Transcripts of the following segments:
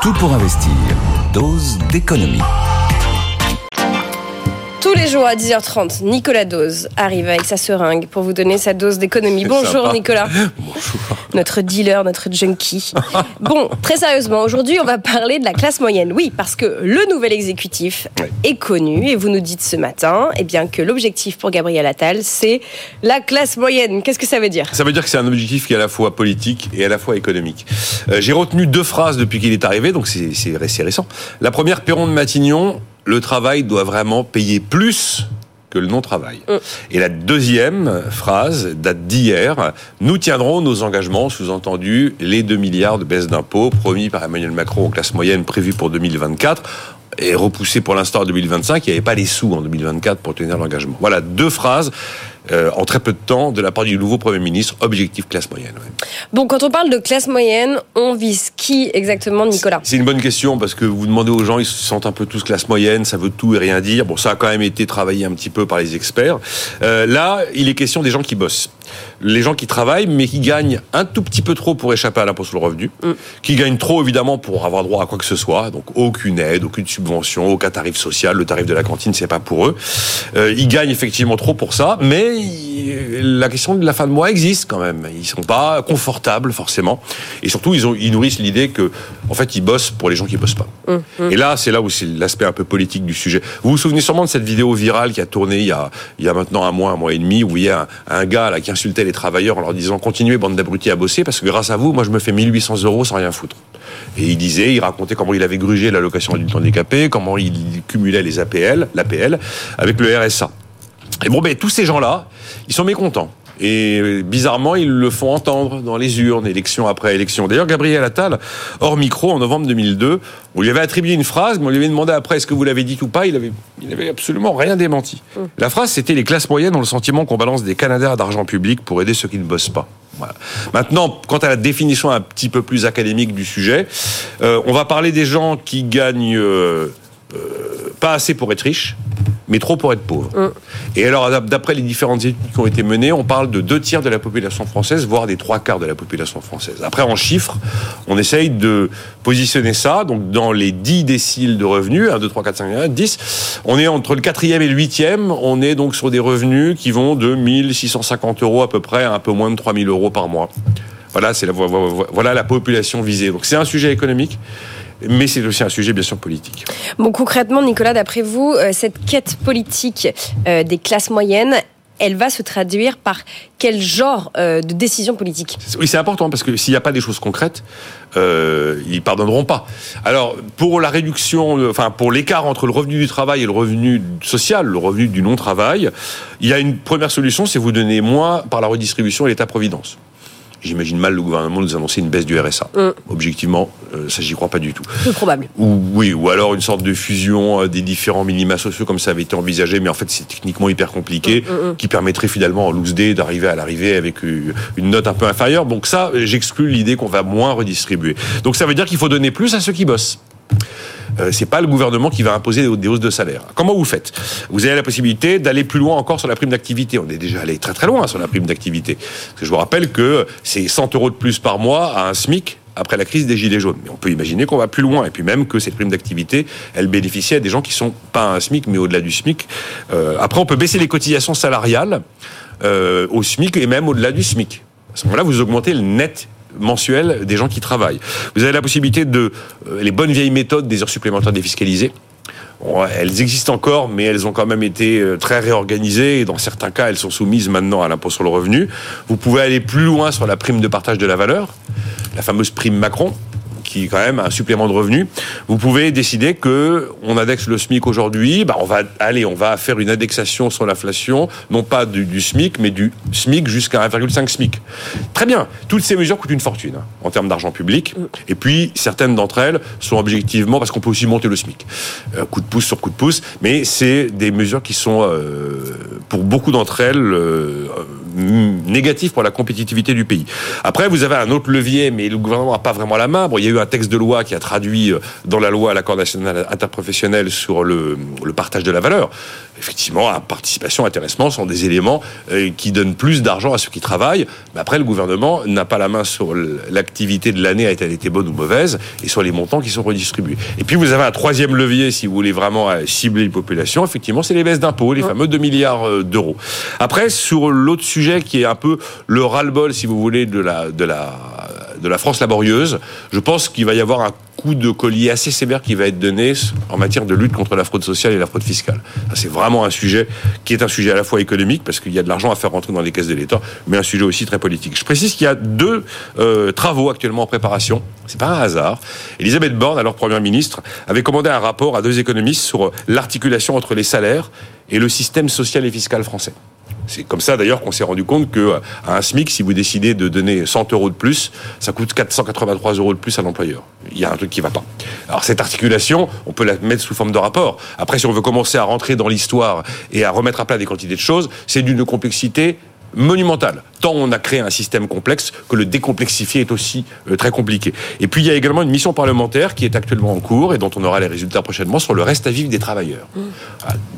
Tout pour investir. Dose d'économie. Tous les jours à 10h30, Nicolas Dose arrive avec sa seringue pour vous donner sa dose d'économie. Bonjour Sympa. Nicolas. Bonjour. Notre dealer, notre junkie. Bon, très sérieusement, aujourd'hui, on va parler de la classe moyenne. Oui, parce que le nouvel exécutif est connu et vous nous dites ce matin eh bien, que l'objectif pour Gabriel Attal, c'est la classe moyenne. Qu'est-ce que ça veut dire? Ça veut dire que c'est un objectif qui est à la fois politique et à la fois économique. Euh, J'ai retenu deux phrases depuis qu'il est arrivé, donc c'est récent. La première, Perron de Matignon, le travail doit vraiment payer plus que le non-travail. Et la deuxième phrase date d'hier. Nous tiendrons nos engagements, sous-entendu les 2 milliards de baisse d'impôts promis par Emmanuel Macron aux classes moyennes prévues pour 2024 et repoussé pour l'instant à 2025. Il n'y avait pas les sous en 2024 pour tenir l'engagement. Voilà deux phrases euh, en très peu de temps de la part du nouveau Premier ministre, objectif classe moyenne. ouais. Bon, quand on parle de classe moyenne, on vise qui exactement, Nicolas? C'est une bonne question parce que vous demandez aux gens, ils se sentent un peu tous classe moyenne, ça veut tout et rien dire. Bon, ça a quand même été travaillé un petit peu par les experts. Euh, là, il est question des gens qui bossent. Les gens qui travaillent, mais qui gagnent un tout petit peu trop pour échapper à l'impôt sur le revenu, qui gagnent trop évidemment pour avoir droit à quoi que ce soit, donc aucune aide, aucune subvention, aucun tarif social, le tarif de la cantine, c'est pas pour eux. Euh, ils gagnent effectivement trop pour ça, mais la question de la fin de mois existe quand même. Ils sont pas confortables forcément, et surtout ils, ont, ils nourrissent l'idée que, en fait, ils bossent pour les gens qui bossent pas. Et là, c'est là où c'est l'aspect un peu politique du sujet. Vous vous souvenez sûrement de cette vidéo virale qui a tourné il y a, il y a maintenant un mois, un mois et demi, où il y a un, un gars là qui insultait les travailleurs en leur disant continuez bande d'abrutis à bosser parce que grâce à vous, moi je me fais 1800 euros sans rien foutre. Et il disait, il racontait comment il avait grugé l'allocation adulte handicapé, comment il cumulait les APL, l'APL avec le RSA. Et bon, ben, tous ces gens-là, ils sont mécontents. Et euh, bizarrement, ils le font entendre dans les urnes, élection après élection. D'ailleurs, Gabriel Attal, hors micro, en novembre 2002, on lui avait attribué une phrase, mais on lui avait demandé après est-ce que vous l'avez dit ou pas. Il avait, il avait absolument rien démenti. La phrase, c'était les classes moyennes ont le sentiment qu'on balance des canadaires d'argent public pour aider ceux qui ne bossent pas. Voilà. Maintenant, quant à la définition un petit peu plus académique du sujet, euh, on va parler des gens qui gagnent euh, euh, pas assez pour être riches, mais trop pour être pauvres. Et alors, d'ap- d'après les différentes études qui ont été menées, on parle de deux tiers de la population française, voire des trois quarts de la population française. Après, en chiffres, on essaye de positionner ça, donc dans les 10 déciles de revenus, 1, 2, 3, 4, 5, 6, 10, on est entre le quatrième et le huitième, on est donc sur des revenus qui vont de 1650 euros à peu près à un peu moins de 3000 euros par mois. Voilà, c'est la, vo- vo- voilà la population visée. Donc c'est un sujet économique, mais c'est aussi un sujet bien sûr politique. Bon, concrètement, Nicolas, d'après vous, euh, cette quête politique euh, des classes moyennes, elle va se traduire par quel genre euh, de décision politique? Oui, c'est important parce que s'il n'y a pas des choses concrètes, euh, ils pardonneront pas. Alors, pour la réduction, enfin pour l'écart entre le revenu du travail et le revenu social, le revenu du non-travail, il y a une première solution, c'est vous donner moins par la redistribution et l'État-providence. J'imagine mal le gouvernement nous annoncer une baisse du RSA. Objectivement, euh, ça j'y crois pas du tout. Peu probable. Ou oui, ou alors une sorte de fusion euh, des différents minima sociaux comme ça avait été envisagé, mais en fait c'est techniquement hyper compliqué, qui permettrait finalement en loose day d'arriver à l'arrivée avec euh, une note un peu inférieure. Donc ça, j'exclus l'idée qu'on va moins redistribuer. Donc ça veut dire qu'il faut donner plus à ceux qui bossent. Euh, c'est pas le gouvernement qui va imposer des hausses de salaire. Comment vous faites? Vous avez la possibilité d'aller plus loin encore sur la prime d'activité. On est déjà allé très très loin sur la prime d'activité. Je vous rappelle que c'est 100 euros de plus par mois à un SMIC après la crise des gilets jaunes. Mais on peut imaginer qu'on va plus loin et puis même que cette prime d'activité, elle bénéficie à des gens qui sont pas à un SMIC mais au-delà du SMIC. Euh, après, on peut baisser les cotisations salariales euh, au SMIC et même au-delà du SMIC. À ce moment-là, vous augmentez le net mensuel des gens qui travaillent. Vous avez la possibilité de euh, les bonnes vieilles méthodes des heures supplémentaires défiscalisées. Elles existent encore, mais elles ont quand même été euh, très réorganisées et dans certains cas, elles sont soumises maintenant à l'impôt sur le revenu. Vous pouvez aller plus loin sur la prime de partage de la valeur, la fameuse prime Macron, qui est quand même un supplément de revenus. Vous pouvez décider que on indexe le SMIC aujourd'hui, bah on va aller, on va faire une indexation sur l'inflation, non pas du, du, SMIC, mais du SMIC jusqu'à 1,5 SMIC. Très bien. Toutes ces mesures coûtent une fortune hein, en termes d'argent public. Et puis certaines d'entre elles sont objectivement parce qu'on peut aussi monter le SMIC, euh, coup de pouce sur coup de pouce. Mais c'est des mesures qui sont euh, pour beaucoup d'entre elles euh, négatif pour la compétitivité du pays. Après, vous avez un autre levier, mais le gouvernement n'a pas vraiment la main. Il y a eu un texte de loi qui a traduit euh, dans la loi l'accord national interprofessionnel sur le partage de la valeur. Effectivement, participation, intéressement sont des éléments euh, qui donnent plus d'argent à ceux qui travaillent. Mais après, le gouvernement n'a pas la main sur l'activité de l'année, a-t-elle été bonne ou mauvaise, et sur les montants qui sont redistribués. Et puis, vous avez un troisième levier, si vous voulez vraiment euh, cibler les populations. Effectivement, c'est les baisses d'impôts, les fameux 2 milliards d'euros. Après, sur l'autre sujet, qui est un peu le ras-le-bol, si vous voulez, de la, de la, de la France laborieuse. Je pense qu'il va y avoir un coup de collier assez sévère qui va être donné en matière de lutte contre la fraude sociale et la fraude fiscale. C'est vraiment un sujet qui est un sujet à la fois économique, parce qu'il y a de l'argent à faire rentrer dans les caisses de l'État, mais un sujet aussi très politique. Je précise qu'il y a deux euh, travaux actuellement en préparation. C'est pas un hasard. Elisabeth Borne, alors Première ministre, avait commandé un rapport à deux économistes sur l'articulation entre les salaires et le système social et fiscal français. C'est comme ça d'ailleurs qu'on s'est rendu compte que à un SMIC, si vous décidez de donner 100 euros de plus, ça coûte 483 euros de plus à l'employeur. Il y a un truc qui va pas. Alors cette articulation, on peut la mettre sous forme de rapport. Après, si on veut commencer à rentrer dans l'histoire et à remettre à plat des quantités de choses, c'est d'une complexité monumentale. Tant on a créé un système complexe que le décomplexifier est aussi euh, très compliqué. Et puis il y a également une mission parlementaire qui est actuellement en cours et dont on aura les résultats prochainement sur le reste à vivre des travailleurs. Mmh.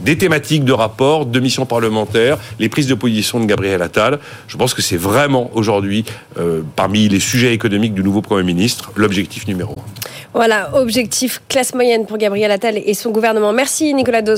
Des thématiques de rapport, de missions parlementaires, les prises de position de Gabriel Attal. Je pense que c'est vraiment aujourd'hui, euh, parmi les sujets économiques du nouveau Premier ministre, l'objectif numéro un. Voilà, objectif classe moyenne pour Gabriel Attal et son gouvernement. Merci Nicolas Dos